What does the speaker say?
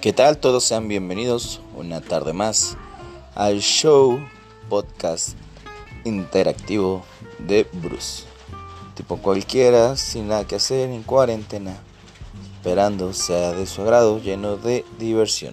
¿Qué tal? Todos sean bienvenidos una tarde más al show podcast interactivo de Bruce. Tipo cualquiera, sin nada que hacer en cuarentena, esperando sea de su agrado, lleno de diversión.